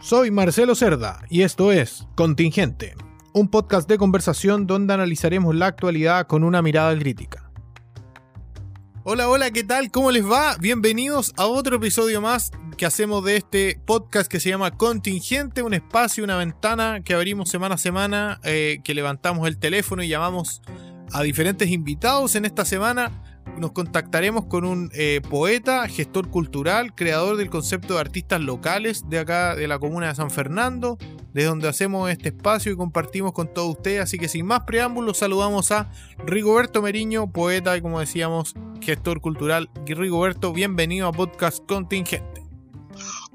Soy Marcelo Cerda y esto es Contingente, un podcast de conversación donde analizaremos la actualidad con una mirada crítica. Hola, hola, ¿qué tal? ¿Cómo les va? Bienvenidos a otro episodio más que hacemos de este podcast que se llama Contingente, un espacio, una ventana que abrimos semana a semana, eh, que levantamos el teléfono y llamamos a diferentes invitados en esta semana nos contactaremos con un eh, poeta, gestor cultural, creador del concepto de artistas locales de acá de la comuna de San Fernando, de donde hacemos este espacio y compartimos con todos ustedes. Así que sin más preámbulos, saludamos a Rigoberto Meriño, poeta y como decíamos, gestor cultural. Rigoberto, bienvenido a Podcast Contingente.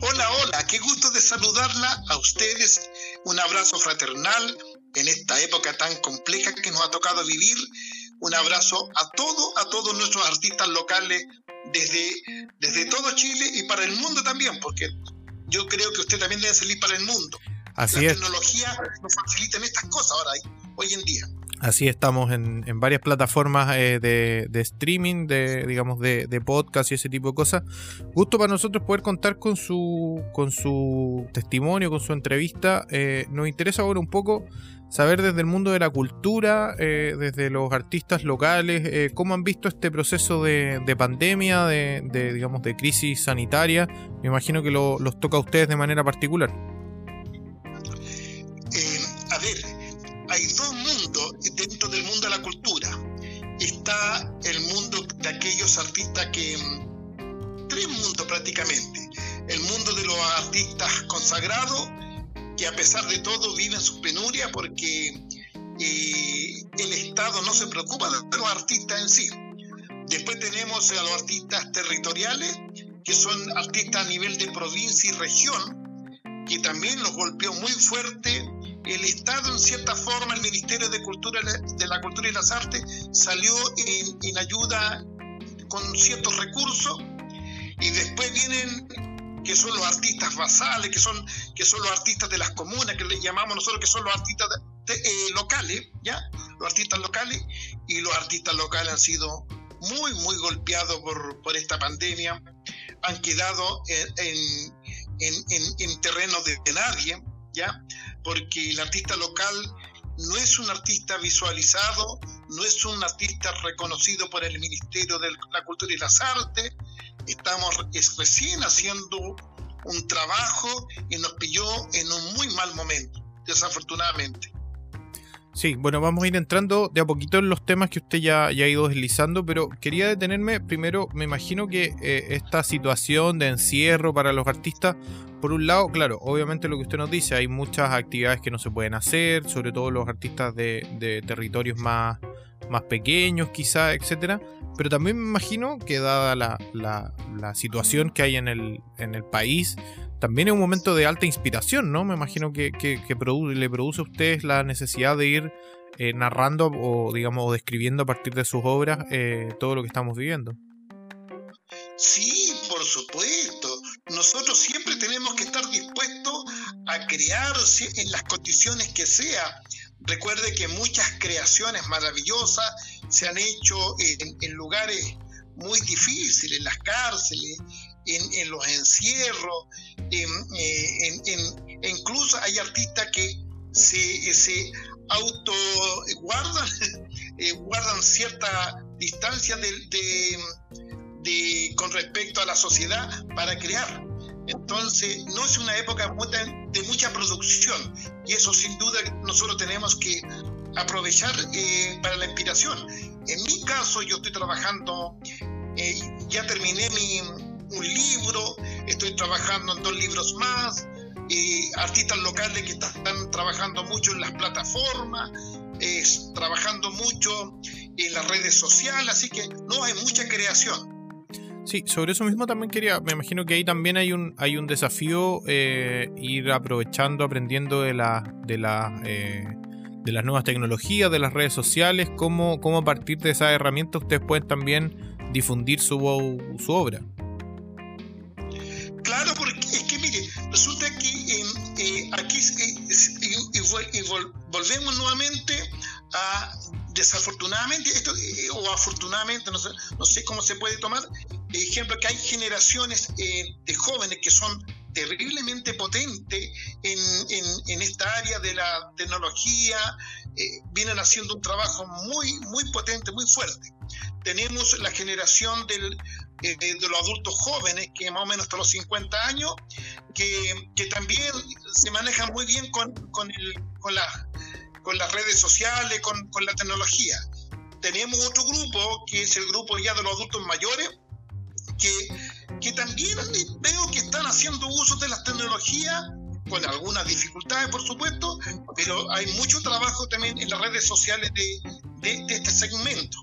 Hola, hola, qué gusto de saludarla a ustedes. Un abrazo fraternal en esta época tan compleja que nos ha tocado vivir un abrazo a todo, a todos nuestros artistas locales desde, desde todo Chile y para el mundo también, porque yo creo que usted también debe salir para el mundo. Así La es. tecnología nos facilita estas cosas ahora, hoy en día. Así estamos en, en varias plataformas eh, de, de, streaming, de digamos de, de, podcast y ese tipo de cosas. Gusto para nosotros poder contar con su con su testimonio, con su entrevista. Eh, nos interesa ahora un poco saber desde el mundo de la cultura, eh, desde los artistas locales, eh, cómo han visto este proceso de, de pandemia, de, de, digamos, de crisis sanitaria. Me imagino que lo, los toca a ustedes de manera particular. Eh, a ver, hay dos mundos dentro del mundo de la cultura. Está el mundo de aquellos artistas que... Tres mundos prácticamente. El mundo de los artistas consagrados, que a pesar de todo viven su penuria porque eh, el Estado no se preocupa de los artistas en sí. Después tenemos a los artistas territoriales, que son artistas a nivel de provincia y región, que también los golpeó muy fuerte. El Estado, en cierta forma, el Ministerio de, Cultura, de la Cultura y las Artes, salió en, en ayuda con ciertos recursos. Y después vienen que son los artistas basales, que son, que son los artistas de las comunas, que le llamamos nosotros que son los artistas eh, locales, ¿ya? Los artistas locales, y los artistas locales han sido muy, muy golpeados por, por esta pandemia, han quedado en, en, en, en terreno de, de nadie, ¿ya? Porque el artista local no es un artista visualizado, no es un artista reconocido por el Ministerio de la Cultura y las Artes, estamos recién haciendo un trabajo y nos pilló en un muy mal momento, desafortunadamente. Sí, bueno, vamos a ir entrando de a poquito en los temas que usted ya, ha ido deslizando, pero quería detenerme primero, me imagino que eh, esta situación de encierro para los artistas, por un lado, claro, obviamente lo que usted nos dice, hay muchas actividades que no se pueden hacer, sobre todo los artistas de, de territorios más, más pequeños quizá, etcétera, pero también me imagino que dada la, la, la situación que hay en el, en el país, también es un momento de alta inspiración, ¿no? Me imagino que, le produce a ustedes la necesidad de ir eh, narrando o, digamos, describiendo a partir de sus obras eh, todo lo que estamos viviendo. Sí, por supuesto. Nosotros siempre tenemos que estar dispuestos a crear en las condiciones que sea. Recuerde que muchas creaciones maravillosas se han hecho en lugares muy difíciles, en las cárceles, en, los encierros, en, en, en, incluso hay artistas que se, se auto guardan, eh, guardan cierta distancia con respecto a la sociedad para crear. Entonces, no es una época de mucha producción y eso sin duda nosotros tenemos que aprovechar eh, para la inspiración. En mi caso, yo estoy trabajando, eh, ya terminé mi, un libro, estoy trabajando en dos libros más, eh, artistas locales que están trabajando mucho en las plataformas, eh, trabajando mucho en las redes sociales, así que no hay mucha creación. Sí, sobre eso mismo también quería, me imagino que ahí también hay un, hay un desafío eh, ir aprovechando, aprendiendo de, la, de, la, eh, de las nuevas tecnologías, de las redes sociales, cómo, cómo a partir de esas herramientas ustedes pueden también difundir su, su obra. Claro, porque es que mire, resulta que eh, eh, aquí y, y, y vol, volvemos nuevamente a desafortunadamente esto eh, o afortunadamente no sé, no sé cómo se puede tomar ejemplo que hay generaciones eh, de jóvenes que son terriblemente potente en, en, esta área de la tecnología, eh, vienen haciendo un trabajo muy, muy potente, muy fuerte. Tenemos la generación del, eh, de los adultos jóvenes, que más o menos hasta los 50 años, que, que también se manejan muy bien con, con, el, con, la, con las redes sociales, con, con la tecnología. Tenemos otro grupo, que es el grupo ya de los adultos mayores, que, que también veo que están haciendo uso de las tecnologías con algunas dificultades, por supuesto, pero hay mucho trabajo también en las redes sociales de, este segmento.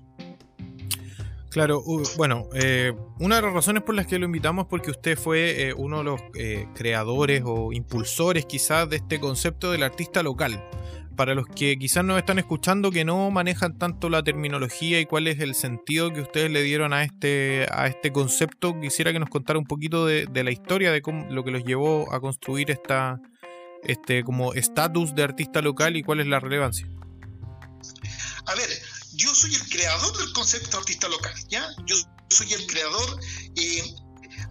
Claro, bueno, eh, una de las razones por las que lo invitamos es porque usted fue eh, uno de los eh, creadores o impulsores quizás de este concepto del artista local para los que quizás nos están escuchando que no manejan tanto la terminología y cuál es el sentido que ustedes le dieron a este, a este concepto, quisiera que nos contara un poquito de, la historia, de cómo, lo que los llevó a construir esta, este como estatus de artista local y cuál es la relevancia. A ver, yo soy el creador del concepto artista local, ¿ya? Yo soy el creador. Eh,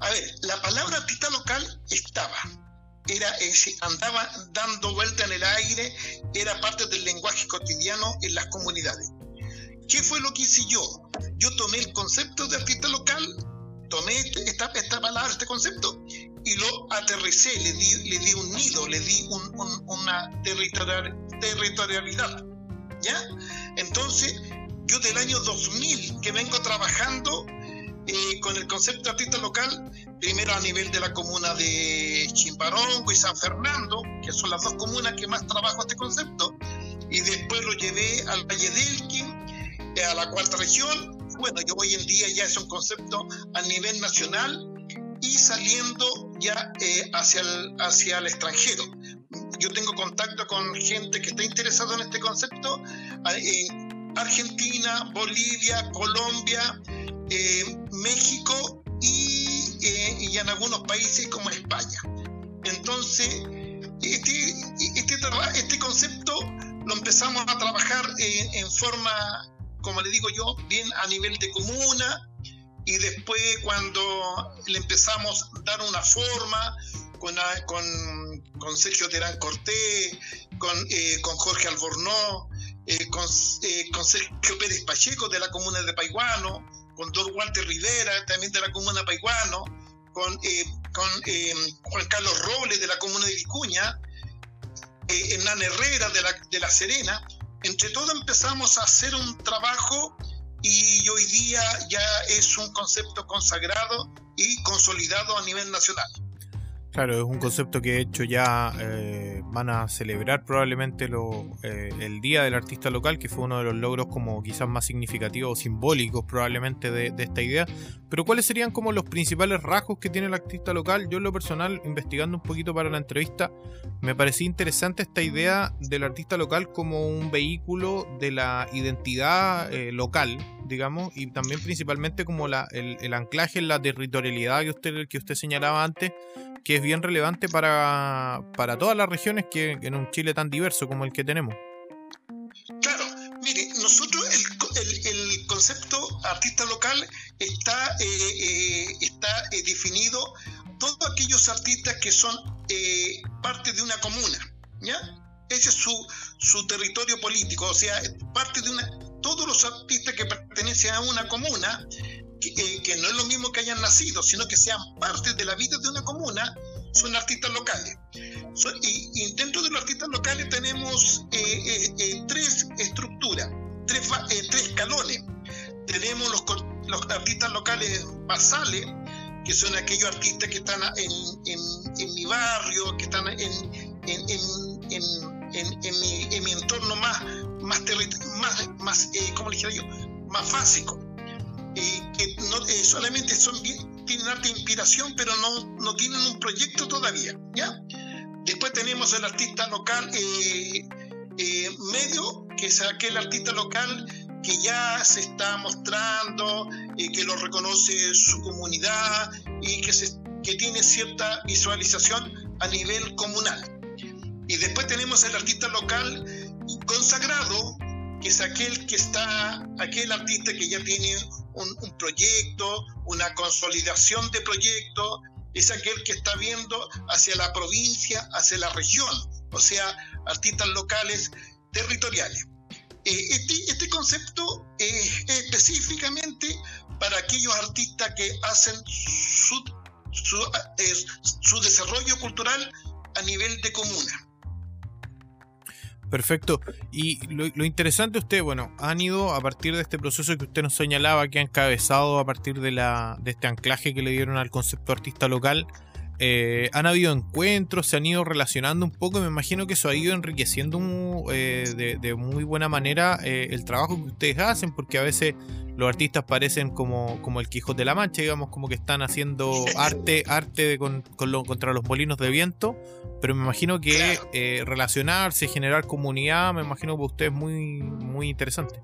a ver, la palabra artista local estaba, era ese, andaba dando vuelta en el aire, era parte del lenguaje cotidiano en las comunidades. ¿Qué fue lo que hice yo? Yo tomé el concepto de artista local, tomé este, esta, esta palabra, este concepto, y lo aterricé, le di, le di un nido, le di una territorialidad. ¿Ya? Entonces, yo del año 2000 que vengo trabajando eh, con el concepto de artista local, primero a nivel de la comuna de Chimbarongo y San Fernando, que son las dos comunas que más trabajo este concepto, y después lo llevé al Valle del eh, a la cuarta región. Bueno, yo hoy en día ya es un concepto a nivel nacional y saliendo ya eh, hacia, el, hacia el extranjero. Yo tengo contacto con gente que está interesada en este concepto en Argentina, Bolivia, Colombia, eh, México eh, y, en algunos países como España. Entonces, este, este, este concepto lo empezamos a trabajar en, forma, como le digo yo, bien a nivel de comuna y después cuando le empezamos a dar una forma con, con Sergio Terán Cortés, con, eh, con Jorge Albornoz, con, con Sergio Pérez Pacheco de la comuna de Paiguano, con Don Walter Rivera, también de la comuna Paiguano, con, eh, con eh, Juan Carlos Robles de la comuna de Vicuña, eh, Hernán Herrera de la, de la Serena. Entre todos empezamos a hacer un trabajo y hoy día ya es un concepto consagrado y consolidado a nivel nacional. Claro, es un concepto que de hecho ya eh, van a celebrar probablemente lo, eh, el Día del Artista Local, que fue uno de los logros como quizás más significativos o simbólicos probablemente de, esta idea. Pero ¿cuáles serían como los principales rasgos que tiene el artista local? Yo en lo personal, investigando un poquito para la entrevista, me parecía interesante esta idea del artista local como un vehículo de la identidad eh, local, digamos, y también principalmente como la, el, el anclaje en la territorialidad que usted, que usted señalaba antes que es bien relevante para, todas las regiones que en un Chile tan diverso como el que tenemos. Claro, mire, nosotros el, concepto artista local está, eh, eh, está eh, definido todos aquellos artistas que son parte de una comuna, ¿ya? Ese es su, su territorio político, o sea, parte de una, todos los artistas que pertenecen a una comuna eh, que, no es lo mismo que hayan nacido, sino que sean parte de la vida de una comuna, son artistas locales. y, dentro de los artistas locales tenemos eh, eh, tres estructuras, tres, tres escalones. Tenemos los, los, artistas locales basales, que son aquellos artistas que están en, en, mi barrio, que están en, en mi, mi, entorno más, más, más, más ¿cómo le yo? Más básico que no, eh, solamente son, tienen de inspiración, pero no, no tienen un proyecto todavía. ¿ya? Después tenemos el artista local eh, eh, medio, que es aquel artista local que ya se está mostrando, que lo reconoce su comunidad y que, se, que tiene cierta visualización a nivel comunal. Y después tenemos el artista local consagrado, que es aquel que está, aquel artista que ya tiene un, proyecto, una consolidación de proyecto es aquel que está viendo hacia la provincia, hacia la región, o sea, artistas locales territoriales. Eh, este, este, concepto es específicamente para aquellos artistas que hacen su, su desarrollo cultural a nivel de comuna. Perfecto. Y lo, interesante usted, bueno, han ido a partir de este proceso que usted nos señalaba, que han encabezado a partir de, la, de este anclaje que le dieron al concepto artista local, eh, han habido encuentros, se han ido relacionando un poco, me imagino que eso ha ido enriqueciendo eh, de, muy buena manera eh, el trabajo que ustedes hacen, porque a veces los artistas parecen como, como el Quijote de la Mancha, digamos, como que están haciendo arte, arte con, contra los molinos de viento, pero me imagino que relacionarse, generar comunidad, me imagino que para usted es muy, muy interesante.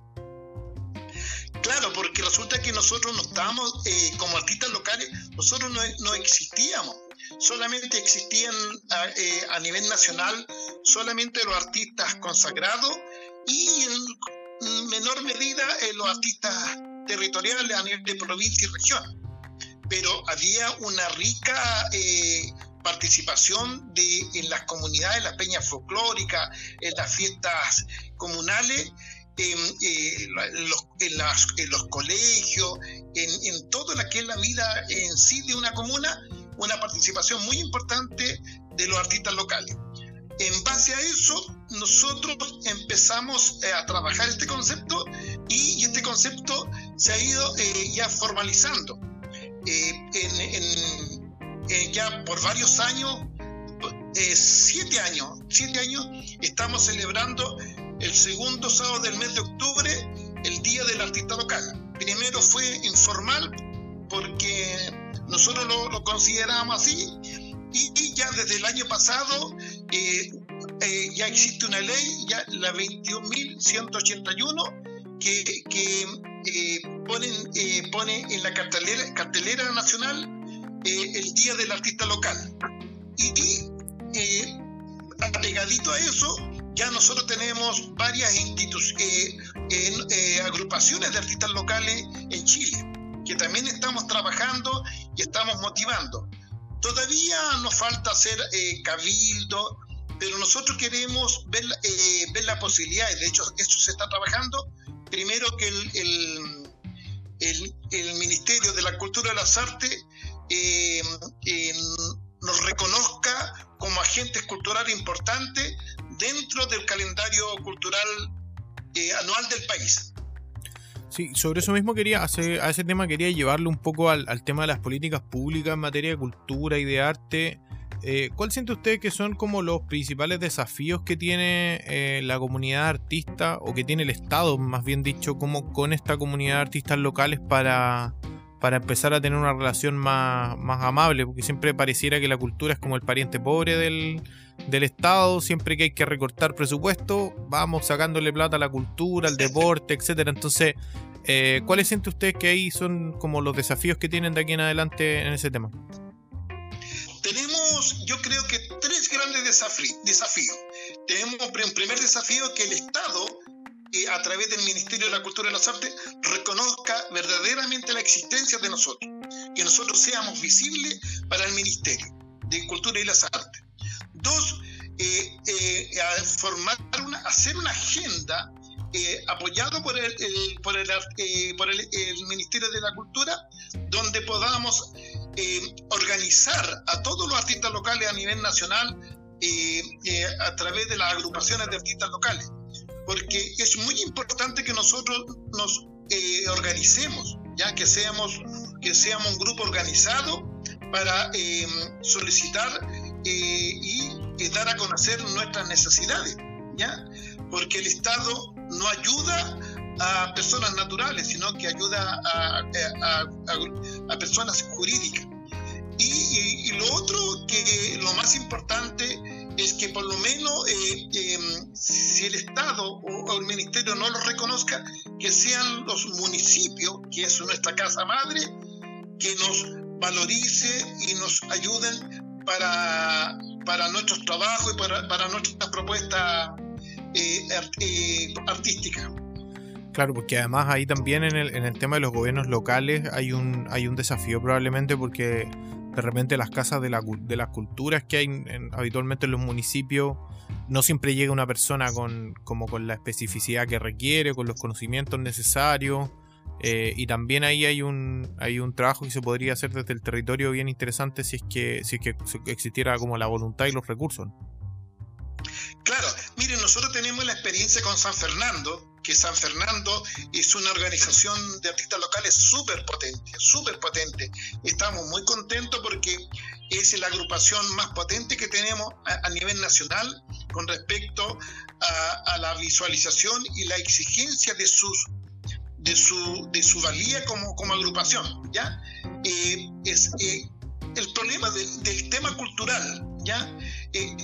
Claro, porque resulta que nosotros no estábamos, como artistas locales, nosotros no, no existíamos solamente existían a, eh, a nivel nacional solamente los artistas consagrados y en menor medida eh, los artistas territoriales a nivel de provincia y región. Pero había una rica eh, participación en las comunidades, en las peñas folclóricas, en las fiestas comunales, en, los, colegios, en, en toda la que es la vida en sí de una comuna, una participación muy importante de los artistas locales. En base a eso, nosotros empezamos eh, a trabajar este concepto y este concepto se ha ido eh, ya formalizando. Eh, en, ya por varios años, siete años, siete años, estamos celebrando el segundo sábado del mes de octubre, el Día del Artista Local. Primero fue informal porque nosotros lo, consideramos así y, ya desde el año pasado eh, eh, ya existe una ley, ya la 21.181, que, eh, pone en la cartelera, nacional el Día del Artista Local. Y, y a eso, ya nosotros tenemos varias agrupaciones de artistas locales en Chile, que también estamos trabajando y estamos motivando. Todavía nos falta hacer eh, cabildo, pero nosotros queremos ver, eh, ver la posibilidad, y de hecho eso se está trabajando, primero que el, el, el, Ministerio de la Cultura y las Artes eh, nos reconozca como agentes culturales importantes dentro del calendario cultural anual del país. Sí, sobre eso mismo quería, hacer, a ese tema quería llevarlo un poco al, tema de las políticas públicas en materia de cultura y de arte. Eh, ¿Cuál siente usted que son como los principales desafíos que tiene eh, la comunidad artista o que tiene el Estado, más bien dicho, como con esta comunidad de artistas locales para, para empezar a tener una relación más, más amable? Porque siempre pareciera que la cultura es como el pariente pobre del, del Estado, siempre que hay que recortar presupuesto, vamos sacándole plata a la cultura, al deporte, etcétera. Entonces, eh, ¿cuáles siente usted que ahí son como los desafíos que tienen de aquí en adelante en ese tema? Tenemos, yo creo que tres grandes desafíos. Tenemos un primer desafío que el Estado, a través del Ministerio de la Cultura y las Artes, reconozca verdaderamente la existencia de nosotros, que nosotros seamos visibles para el Ministerio de Cultura y las Artes. Dos, eh, eh, formar una, hacer una agenda eh, apoyado por el, por, el, por el, Ministerio de la Cultura, donde podamos organizar a todos los artistas locales a nivel nacional a través de las agrupaciones de artistas locales. Porque es muy importante que nosotros nos organicemos, ya que seamos, que seamos un grupo organizado para solicitar y dar a conocer nuestras necesidades, ¿ya? Porque el Estado no ayuda a personas naturales, sino que ayuda a, a, personas jurídicas. Y, lo otro, que lo más importante es que por lo menos eh, em, si el Estado o, el Ministerio no lo reconozca, que sean los municipios, que es nuestra casa madre, que nos valorice y nos ayuden para para nuestros trabajos y para, para nuestras propuestas eh, eh, artísticas. Claro, porque además ahí también en el, en el tema de los gobiernos locales hay un, hay un desafío probablemente porque de repente las casas de, la, de las culturas que hay habitualmente en los municipios no siempre llega una persona con, como con la especificidad que requiere, con los conocimientos necesarios. Eh, y también ahí hay un, hay un trabajo que se podría hacer desde el territorio bien interesante si es que, si es que existiera como la voluntad y los recursos. Claro, miren, nosotros tenemos la experiencia con San Fernando, que San Fernando es una organización de artistas locales súper potente, súper potente. Estamos muy contentos porque es la agrupación más potente que tenemos a, nivel nacional con respecto a, la visualización y la exigencia de sus de su, de su valía como, como agrupación, ¿ya? Es, eh, el problema del tema cultural, ¿ya? Eh,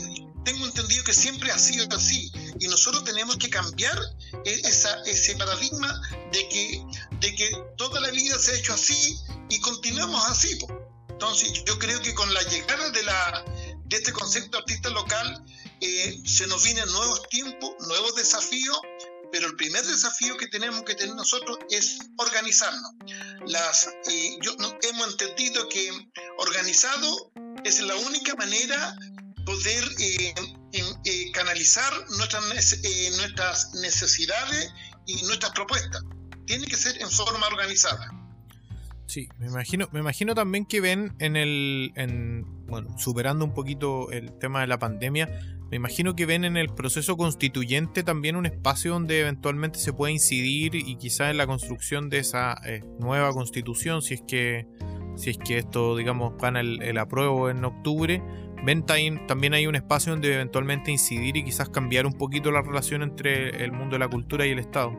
tengo entendido que siempre ha sido así y nosotros tenemos que cambiar e-, ese paradigma de que, de que toda la vida se ha hecho así y continuamos así. Entonces yo creo que con la llegada de, la, de este concepto artista local eh, se nos vienen nuevos tiempos, nuevos desafíos, pero el primer desafío que tenemos que tener nosotros es organizarnos. Las, eh, yo, hemos entendido que organizado es la única manera poder eh, eh, canalizar nuestras, eh, nuestras necesidades y nuestras propuestas. Tiene que ser en forma organizada. Sí, me imagino, me imagino también que ven en el, superando un poquito el tema de la pandemia, me imagino que ven en el proceso constituyente también un espacio donde eventualmente se puede incidir y quizás en la construcción de esa nueva constitución, si es que, si es que esto, digamos, gana el, el apruebo en octubre, ven también hay un espacio donde eventualmente incidir y quizás cambiar un poquito la relación entre el mundo de la cultura y el Estado.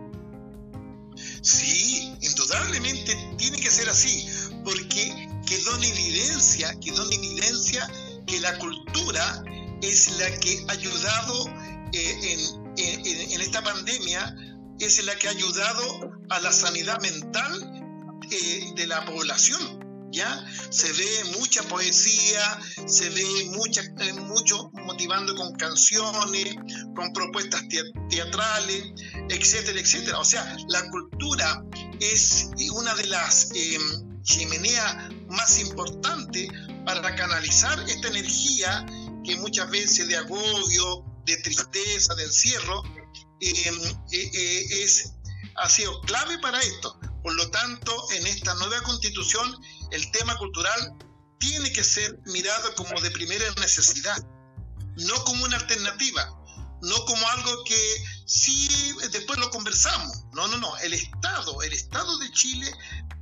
Sí, indudablemente tiene que ser así, porque quedó en evidencia, quedó en evidencia que la cultura es la que ha ayudado eh, en, esta pandemia, es la que ha ayudado a la sanidad mental eh, de la población. ¿ya? Se ve mucha poesía, se ve mucha, eh, mucho motivando con canciones, con propuestas teatrales, etcétera, etcétera. O sea, la cultura es una de las em, chimeneas más importantes para canalizar esta energía que muchas veces de agobio, de tristeza, de encierro, em, eh, eh, es, ha sido clave para esto. Por lo tanto, en esta nueva constitución el tema cultural tiene que ser mirado como de primera necesidad, no como una alternativa, no como algo que sí después lo conversamos. No, no, no. El Estado, el Estado de Chile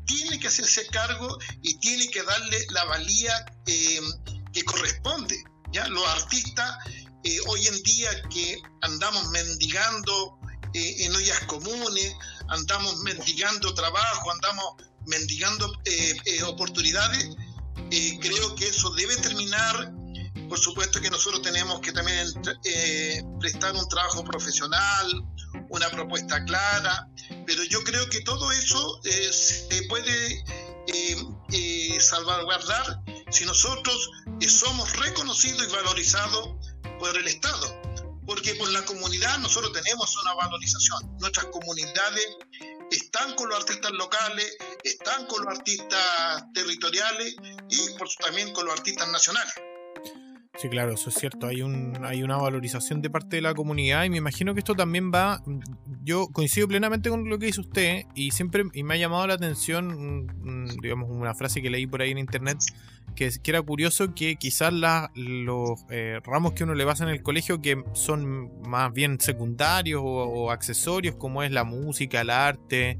tiene que hacerse cargo y tiene que darle la valía eh, que corresponde. Los artistas eh, hoy en día que andamos mendigando eh, en ollas comunes, andamos mendigando trabajo, andamos mendigando eh, eh, oportunidades, creo que eso debe terminar. Por supuesto que nosotros tenemos que también prestar un trabajo profesional, una propuesta clara, pero yo creo que todo eso se puede salvaguardar si nosotros somos reconocidos y valorizados por el Estado porque por la comunidad nosotros tenemos una valorización. Nuestras comunidades están con los artistas locales, están con los artistas territoriales y también con los artistas nacionales. Sí, claro, eso es cierto. Hay, hay una valorización de parte de la comunidad y me imagino que esto también va. Yo coincido plenamente con lo que dice usted y siempre y me ha llamado la atención, digamos, una frase que leí por ahí en internet que, que era curioso que quizás los eh, ramos que uno le basa en el colegio que son más bien secundarios o, accesorios, como es la música, el arte,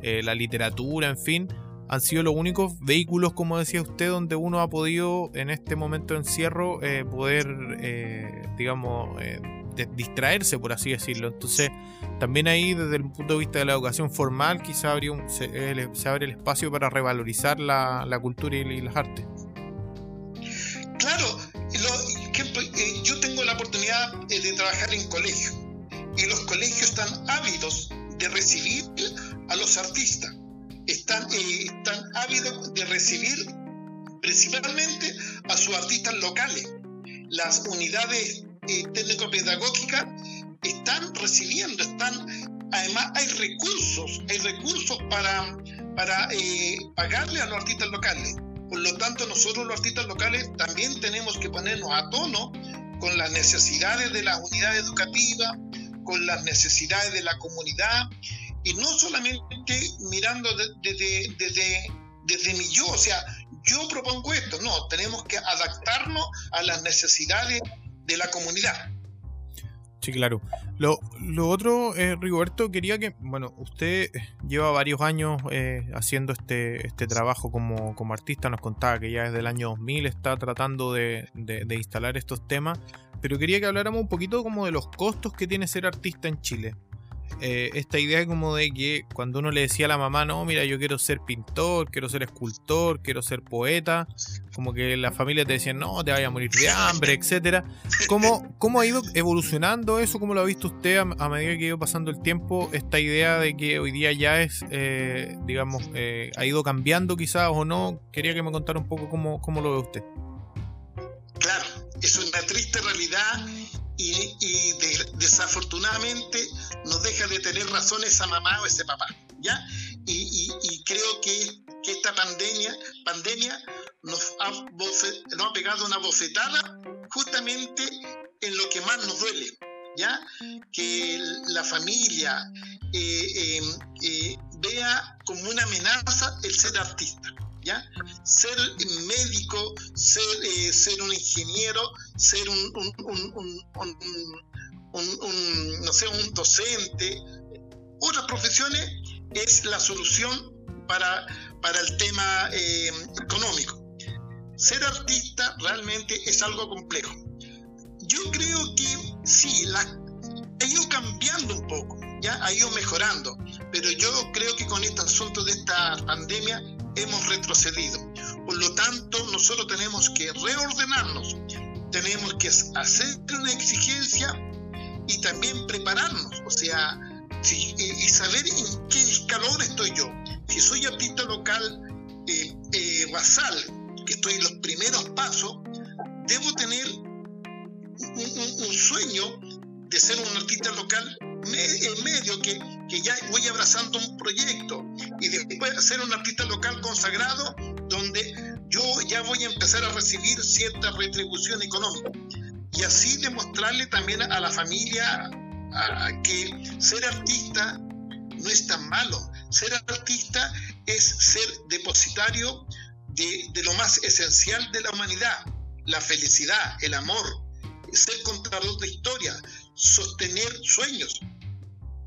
eh, la literatura, en fin han sido los únicos vehículos, como decía usted, donde uno ha podido en este momento de encierro eh, poder, eh, digamos, distraerse, por así decirlo. Entonces, también ahí, desde el punto de vista de la educación formal, quizá se, se, abre el espacio para revalorizar la, la cultura y, las artes. Claro, yo tengo la oportunidad de trabajar en colegios y los colegios están ávidos de recibir a los artistas están, eh, están ávidos de recibir principalmente a sus artistas locales. Las unidades eh, técnico-pedagógicas están recibiendo, están además hay recursos, hay recursos para, para eh, pagarle a los artistas locales. Por lo tanto, nosotros los artistas locales también tenemos que ponernos a tono con las necesidades de las unidades educativas, con las necesidades de la comunidad, y no solamente mirando desde, desde, desde mi yo, o sea, yo propongo esto, no, tenemos que adaptarnos a las necesidades de la comunidad. Sí, claro. Lo, lo otro, eh, Rigoberto, quería que, bueno, usted lleva varios años eh, haciendo este, este trabajo como, como, artista, nos contaba que ya desde el año 2000 está tratando de, de, instalar estos temas, pero quería que habláramos un poquito como de los costos que tiene ser artista en Chile. Eh, esta idea como de que cuando uno le decía a la mamá, no, mira, yo quiero ser pintor, quiero ser escultor, quiero ser poeta, como que la familia te decía, no, te vaya a morir de hambre, etcétera. ¿Cómo, ¿Cómo ha ido evolucionando eso? ¿Cómo lo ha visto usted a, medida que ha ido pasando el tiempo? Esta idea de que hoy día ya es, eh, digamos, eh, ha ido cambiando quizás o no. Quería que me contara un poco cómo, cómo lo ve usted. Es una triste realidad y, desafortunadamente no deja de tener razón esa mamá o ese papá, ¿ya? Y, creo que, esta pandemia, pandemia nos ha, nos pegado una bofetada justamente en lo que más nos duele, ¿ya? Que la familia eh, em, eh, vea como una amenaza el ser artista. Ser médico, ser, eh, ser un ingeniero, ser un, un, no sé, un docente, otras profesiones es la solución para, para el tema eh, económico. Ser artista realmente es algo complejo. Yo creo que sí, la, ha ido cambiando un poco, ya ha ido mejorando, pero yo creo que con este asunto de esta pandemia hemos retrocedido. Por lo tanto, nosotros tenemos que reordenarnos, tenemos que hacer una exigencia y también prepararnos, o sea, y saber en qué escalón estoy yo. Si soy artista local eh, eh, basal, que estoy en los primeros pasos, debo tener un, sueño de ser un artista local en medio, que, que, ya voy abrazando un proyecto y después ser un artista local consagrado donde yo ya voy a empezar a recibir cierta retribución económica y así demostrarle también a la familia que ser artista no es tan malo. Ser artista es ser depositario de, lo más esencial de la humanidad, la felicidad, el amor, ser contador de historia, sostener sueños.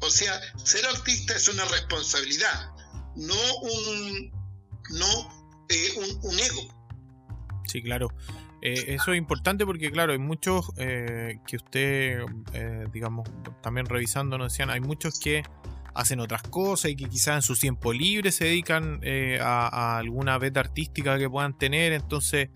O sea, ser artista es una responsabilidad, no un, no, eh, un ego. Sí, claro. Eh, eso es importante porque, claro, hay muchos eh, que usted, eh, digamos, también revisando nos decían, hay muchos que hacen otras cosas y que quizás en su tiempo libre se dedican a, alguna beta artística que puedan tener. Entonces,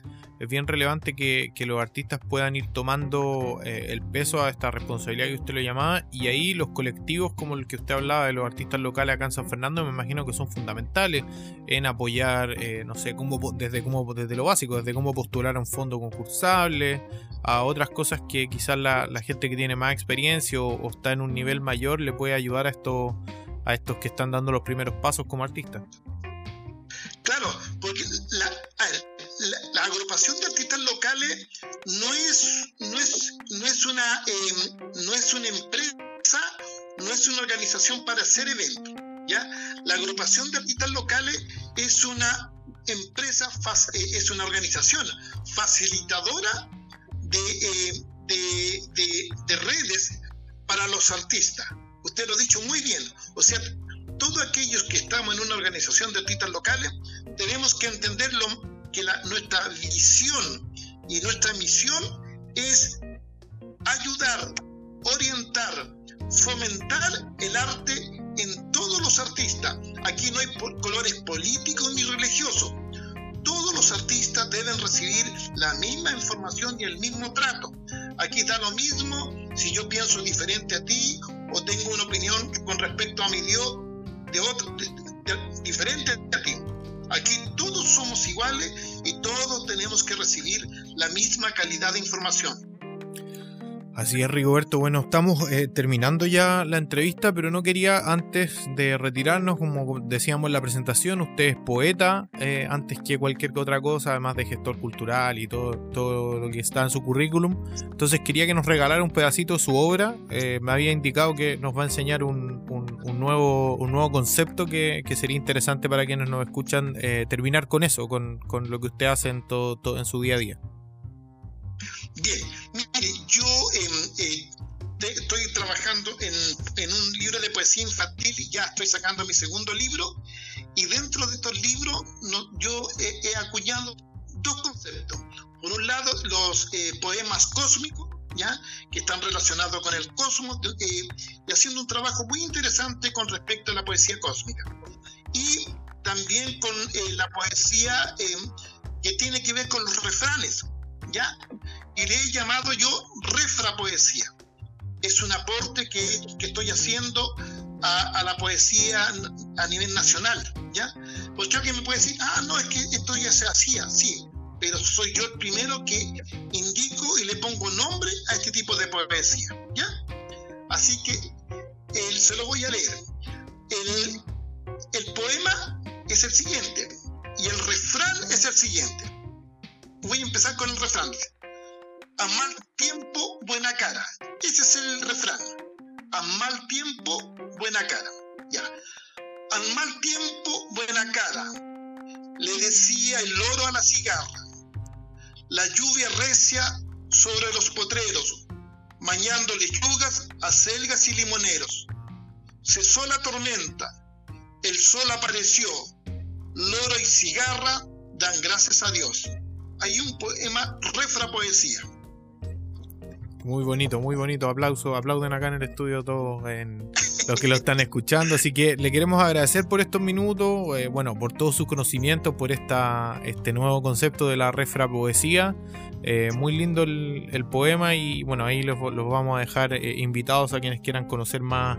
es bien relevante que, los artistas puedan ir tomando eh, el peso a esta responsabilidad que usted lo llamaba y ahí los colectivos como el que usted hablaba de los artistas locales acá en San Fernando me imagino que son fundamentales en apoyar, eh, no sé, cómo, desde, cómo, desde lo básico, desde cómo postular a un fondo concursable, a otras cosas que quizás la, gente que tiene más experiencia o, está en un nivel mayor le puede ayudar a, esto, a estos que están dando los primeros pasos como artistas. La, agrupación de artistas locales no es, no es, no es, una, em, no es una empresa, no es una organización para hacer eventos. ¿ya? La agrupación de artistas locales es una empresa, eh, es una organización facilitadora de, em, de, de redes para los artistas. Usted lo ha dicho muy bien. O sea, todos aquellos que estamos en una organización de artistas locales tenemos que entenderlo que nuestra visión y nuestra misión es ayudar, orientar, fomentar el arte en todos los artistas. Aquí no hay colores políticos ni religiosos. Todos los artistas deben recibir la misma información y el mismo trato. Aquí da lo mismo si yo pienso diferente a ti o tengo una opinión con respecto a mi Dios de otro, diferente a ti. Aquí todos somos iguales y todos tenemos que recibir la misma calidad de información. Así es, Rigoberto. Bueno, estamos eh, terminando ya la entrevista, pero no quería antes de retirarnos, como decíamos en la presentación, usted es poeta eh, antes que cualquier otra cosa, además de gestor cultural y todo, lo que está en su currículum. Entonces quería que nos regalara un pedacito de su obra. Eh, me había indicado que nos va a enseñar un, nuevo, un nuevo concepto que, sería interesante para quienes nos escuchan terminar con eso, con, lo que usted hace en, todo, en su día a día. Bien, mire, yo em, eh, estoy trabajando en, un libro de poesía infantil y ya estoy sacando mi segundo libro. Y dentro de estos libros yo he, acuñado dos conceptos. Por un lado, los eh, poemas cósmicos, ¿ya? que están relacionados con el cosmos, eh, y haciendo un trabajo muy interesante con respecto a la poesía cósmica. Y también con la poesía em, que tiene que ver con los refranes, ¿ya? y le he llamado yo refrapoesía. Es un aporte que, que estoy haciendo a, la poesía a nivel nacional, ¿ya? Porque alguien me puede decir, ah, no, es que esto ya se hacía, sí, pero soy yo el primero que indico y le pongo nombre a este tipo de poesía, ¿ya? Así que el, se lo voy a leer. El, el poema es el siguiente y el refrán es el siguiente. Voy a empezar con el refrán. A mal tiempo, buena cara. Ese es el refrán. A mal tiempo, buena cara. Ya. Al mal tiempo, buena cara. Le decía el loro a la cigarra. La lluvia recia sobre los potreros, mañando lechugas, acelgas y limoneros. Cesó la tormenta, el sol apareció, loro y cigarra dan gracias a Dios. Hay un poema refra poesía. Muy bonito, muy bonito. Aplauso, aplauden acá en el estudio todos los que lo están escuchando. Así que le queremos agradecer por estos minutos, eh, bueno, por todo su conocimiento, por esta, este nuevo concepto de la refra poesía. Eh, muy lindo el, poema y bueno, ahí los, vamos a dejar eh, invitados a quienes quieran conocer más.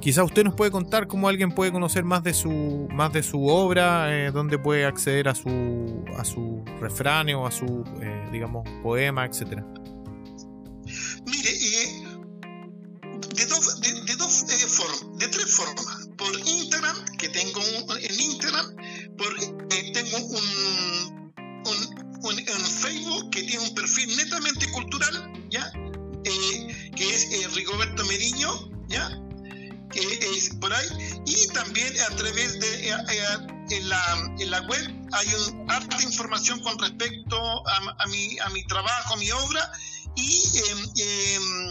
Quizá usted nos puede contar cómo alguien puede conocer más de su, más de su obra, dónde puede acceder a su, a su refrán o a su, digamos, poema, etcétera. Mire, eh, de, dos, de, dos eh, formas, de tres formas. Por Instagram, que tengo en Instagram, por, eh, tengo un, un, Facebook que tiene un perfil netamente cultural, ¿ya? que es Rigoberto Meriño, ¿ya? Por ahí. Y también a través de la, en la web hay un, harta información con respecto a, mi, trabajo, a mi obra y em, em,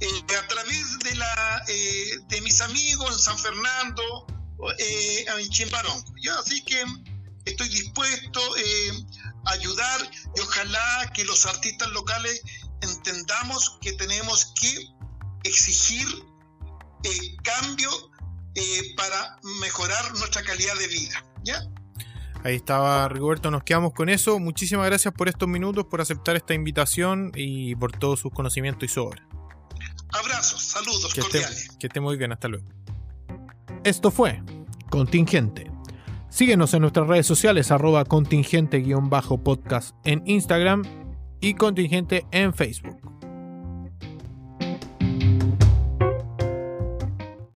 eh, a través de, la, eh, de mis amigos en San Fernando, eh, en Chimbarón. ¿ya? Así que estoy dispuesto a ayudar y ojalá que los artistas locales entendamos que tenemos que exigir cambio para mejorar nuestra calidad de vida. ¿ya? Ahí estaba Rigoberto, nos quedamos con eso. Muchísimas gracias por estos minutos, por aceptar esta invitación y por todos sus conocimientos y su obra. Abrazos, saludos que cordiales. Esté, que esté muy bien, hasta luego. Esto fue Contingente. Síguenos en nuestras redes sociales, arroba contingente-podcast en Instagram y contingente en Facebook.